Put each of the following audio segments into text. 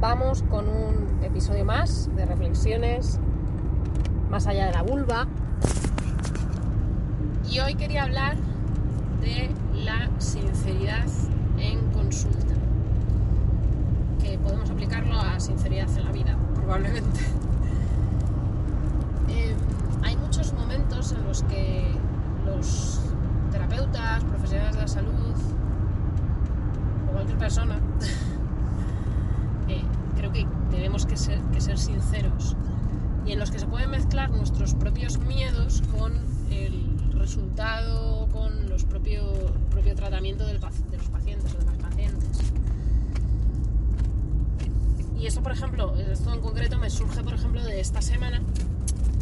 Vamos con un episodio más de reflexiones más allá de la vulva. Y hoy quería hablar de la sinceridad en consulta. Que podemos aplicarlo a sinceridad en la vida, probablemente. Eh, hay muchos momentos en los que los terapeutas, profesionales de la salud o cualquier persona creo que tenemos que ser, que ser sinceros y en los que se pueden mezclar nuestros propios miedos con el resultado, con los propio, propio tratamiento del, de los pacientes o de las pacientes. Y esto, por ejemplo, esto en concreto me surge, por ejemplo, de esta semana.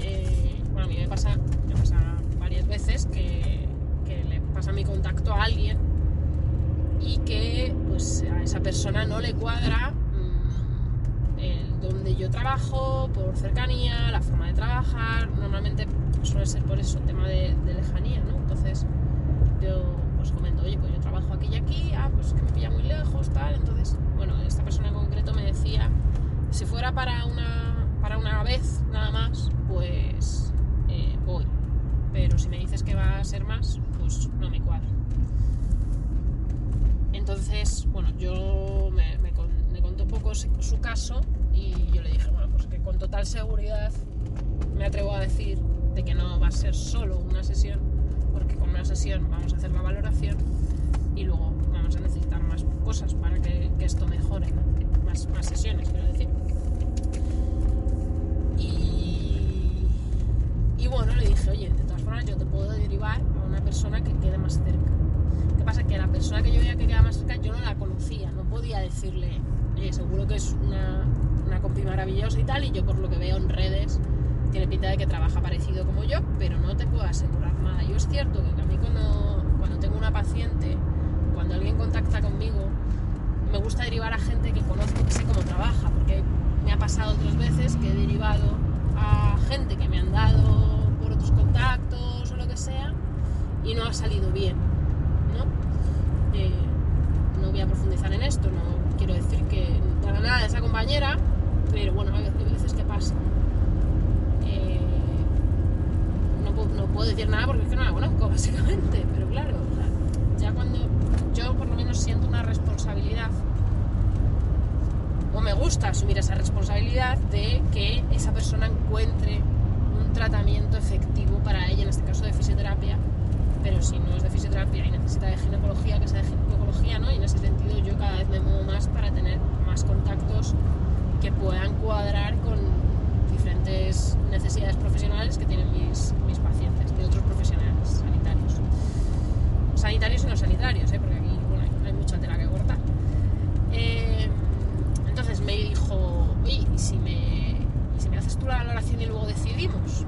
Eh, bueno, a mí me pasa, me pasa varias veces que, que le pasa mi contacto a alguien y que pues a esa persona no le cuadra donde yo trabajo, por cercanía, la forma de trabajar, normalmente suele ser por eso, tema de, lejanía, ¿no? Entonces yo pues comento, oye, pues yo trabajo aquí y aquí, ah, pues que me pilla muy lejos, tal, entonces, bueno, esta persona en concreto me decía, si fuera para una, para una vez nada más, pues eh, voy, pero si me dices que va a ser más, pues no me cuadra. Entonces, bueno, yo me, me, contó un poco su caso yo le dije, bueno, pues que con total seguridad me atrevo a decir de que no va a ser solo una sesión, porque con una sesión vamos a hacer la valoración y luego vamos a necesitar más cosas para que, esto mejore, más, más sesiones, quiero decir. Y, y bueno, le dije, oye, de todas formas yo te puedo derivar a una persona que quede más cerca. ¿Qué pasa? Que la persona que yo veía que quedaba más cerca yo no la conocía, no podía decirle, oye, seguro que es una una compi maravillosa y tal, y yo por lo que veo en redes tiene pinta de que trabaja parecido como yo, pero no te puedo asegurar nada. Yo es cierto que a mí cuando, cuando tengo una paciente, cuando alguien contacta conmigo, me gusta derivar a gente que conozco, que sé cómo trabaja, porque me ha pasado otras veces que he derivado a gente que me han dado por otros contactos o lo que sea y no ha salido bien, ¿no? Eh, no voy a profundizar en esto, no quiero decir que para nada de esa compañera, pero bueno, hay veces que pasa. Eh, no, puedo decir nada porque es que no la conozco, básicamente, pero claro, ya cuando yo por lo menos siento una responsabilidad, o me gusta asumir esa responsabilidad de que esa persona encuentre un tratamiento efectivo para ella, en este caso de fisioterapia, pero si no es de fisioterapia y necesita de ginecología, que sea de ginecología, ¿no? Y en ese sentido yo cada vez me muevo más para tener más contactos que puedan cuadrar con diferentes necesidades profesionales que tienen mis, mis pacientes, de otros profesionales sanitarios. Sanitarios y no sanitarios, ¿eh? porque aquí bueno, hay mucha tela que cortar. Eh, entonces me dijo, oye, ¿y si me, ¿y si me haces tú la valoración y luego decidimos?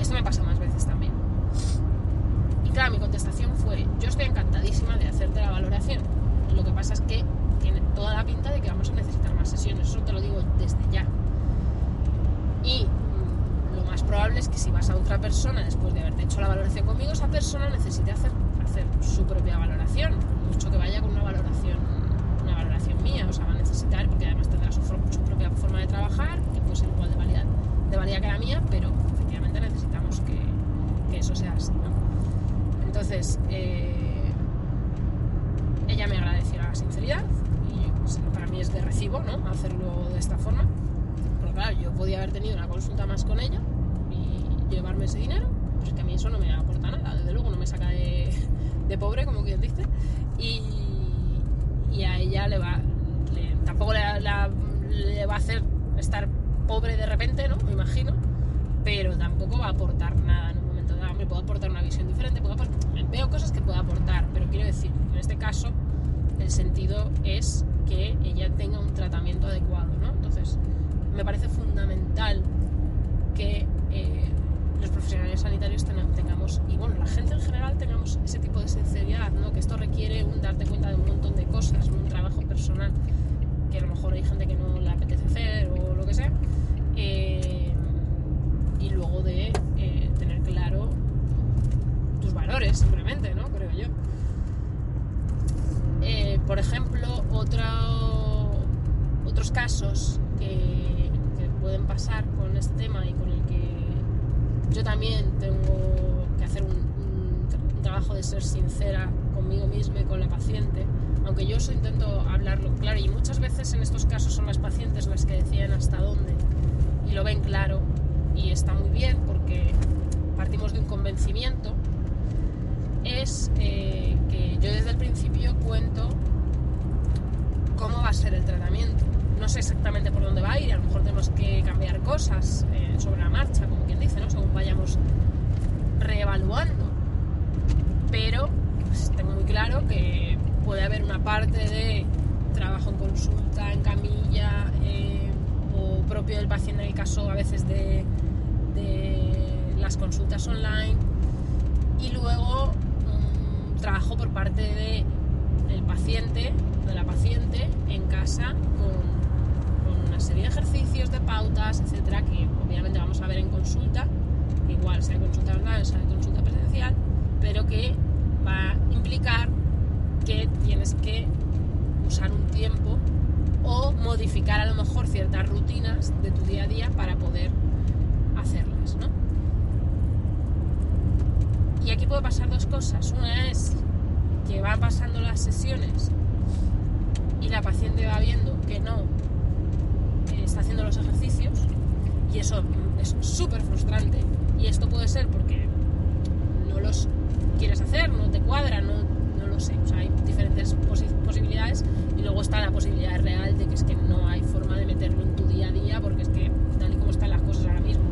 Esto me pasa más veces también. Y claro, mi contestación fue, yo estoy encantadísima de hacerte la valoración. Lo que pasa es que tiene toda la pinta de que vamos a necesitar más sesiones, eso te lo digo desde ya. Y mm, lo más probable es que si vas a otra persona después de haberte hecho la valoración conmigo, esa persona necesite hacer, hacer su propia valoración, mucho que vaya con una valoración, una valoración mía, o sea, va a necesitar, porque además tendrá su, propia forma de trabajar, que puede ser igual de válida, de valía que la mía, pero efectivamente necesitamos que, eso sea así. Entonces, eh, ella me agradeció la sinceridad, es de recibo, ¿no? Hacerlo de esta forma. Pero claro, yo podía haber tenido una consulta más con ella y llevarme ese dinero, pues que a mí eso no me aporta nada, desde luego no me saca de, pobre, como quien dice, y, a ella le va, tampoco le, le va a hacer estar pobre de repente, ¿no? Me imagino, pero tampoco va a aportar nada en un momento dado. Me puedo aportar una visión diferente, puedo veo cosas que puedo aportar, pero quiero decir, en este caso el sentido es que ella tenga un tratamiento adecuado, ¿no? Entonces, me parece fundamental que eh, los profesionales sanitarios tengamos, y bueno, la gente en general tengamos ese tipo de sinceridad, ¿no? Que esto requiere un darte cuenta de un montón de cosas, un trabajo personal, que a lo mejor hay gente que no le apetece hacer o lo que sea. Eh, y luego de eh, tener claro tus valores, simplemente, ¿no? Creo yo. Por ejemplo, otros casos que, que pueden pasar con este tema y con el que yo también tengo que hacer un, trabajo de ser sincera conmigo misma y con la paciente, aunque yo eso intento hablarlo claro. Y muchas veces en estos casos son las pacientes las que deciden hasta dónde y lo ven claro y está muy bien porque partimos de un convencimiento, es eh, que yo desde el principio cuento va a ser el tratamiento. No sé exactamente por dónde va a ir, a lo mejor tenemos que cambiar cosas eh, sobre la marcha, como quien dice, ¿no? según vayamos reevaluando. Pero pues, tengo muy claro que puede haber una parte de trabajo en consulta, en camilla, eh, o propio del paciente en el caso a veces de, las consultas online, y luego mm, trabajo por parte de el paciente, de la paciente en casa con, con, una serie de ejercicios, de pautas, etcétera, que obviamente vamos a ver en consulta, igual sea consulta online, sea consulta presencial, pero que va a implicar que tienes que usar un tiempo o modificar a lo mejor ciertas rutinas de tu día a día para poder hacerlas, ¿no? Y aquí puede pasar dos cosas. Una es que van pasando las sesiones y la paciente va viendo que no está haciendo los ejercicios y eso es súper frustrante. Y esto puede ser porque no los quieres hacer, no te cuadra, no, no lo sé, o sea, hay diferentes posibilidades y luego está la posibilidad real de que es que no hay forma de meterlo en tu día a día porque es que tal y como están las cosas ahora mismo,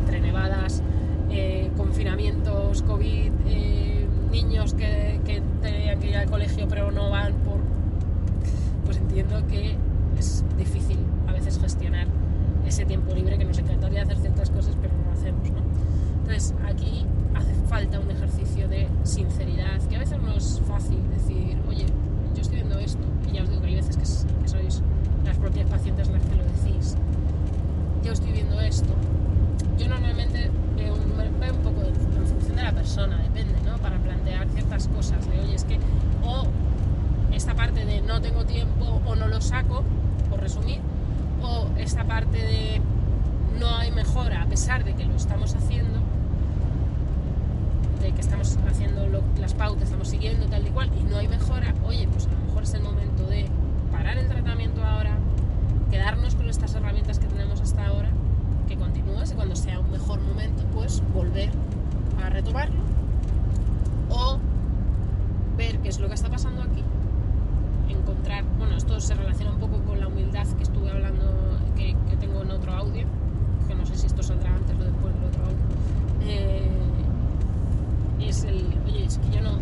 entre nevadas, eh, confinamientos, COVID, eh, niños que, que tenían que ir al colegio pero no entiendo que es difícil a veces gestionar ese tiempo libre que nos encantaría hacer ciertas cosas pero no lo hacemos, ¿no? Entonces aquí hace falta un ejercicio de sinceridad, que a veces no es fácil decir, oye, yo estoy viendo esto, y ya os digo que hay veces que, sois las propias pacientes las que lo decís, yo estoy viendo esto. Yo normalmente veo un, veo un poco en función de la persona, depende, ¿no? Para plantear ciertas cosas, de oye, es que o esta parte de no tengo tiempo o no lo saco, por resumir, o esta parte de no hay mejora a pesar de que lo estamos haciendo, de que estamos haciendo las pautas, estamos siguiendo tal y cual y no hay mejora, oye, pues a lo mejor es el momento de parar el tratamiento ahora, quedarnos con estas herramientas que tenemos hasta ahora, que continúes y cuando sea un mejor momento, pues volver a retomarlo o ver qué es lo que está pasando aquí encontrar, bueno, esto se relaciona un poco con la humildad que estuve hablando, que, tengo en otro audio, que no sé si esto saldrá antes o después del otro audio, eh, es el, oye, es que yo no,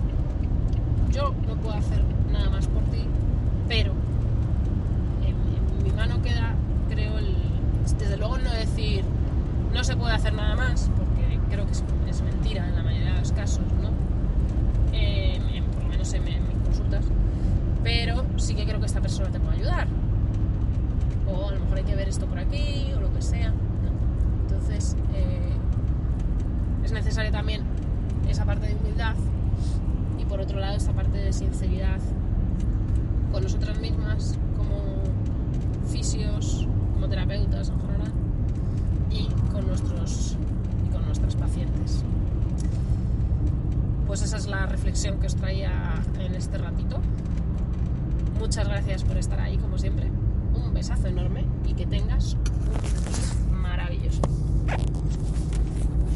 yo no puedo hacer nada más por ti, pero en, mi mano queda, creo, el, desde luego no decir, no se puede hacer nada más, porque creo que es, mentira en la mayoría de los casos, ¿no? Eh, por lo menos en, en mis consultas pero sí que creo que esta persona te puede ayudar. O a lo mejor hay que ver esto por aquí o lo que sea. Entonces, eh, es necesaria también esa parte de humildad y por otro lado esta parte de sinceridad con nosotras mismas como fisios, como terapeutas en general y con nuestros y con nuestras pacientes. Pues esa es la reflexión que os traía en este ratito. Muchas gracias por estar ahí, como siempre. Un besazo enorme y que tengas un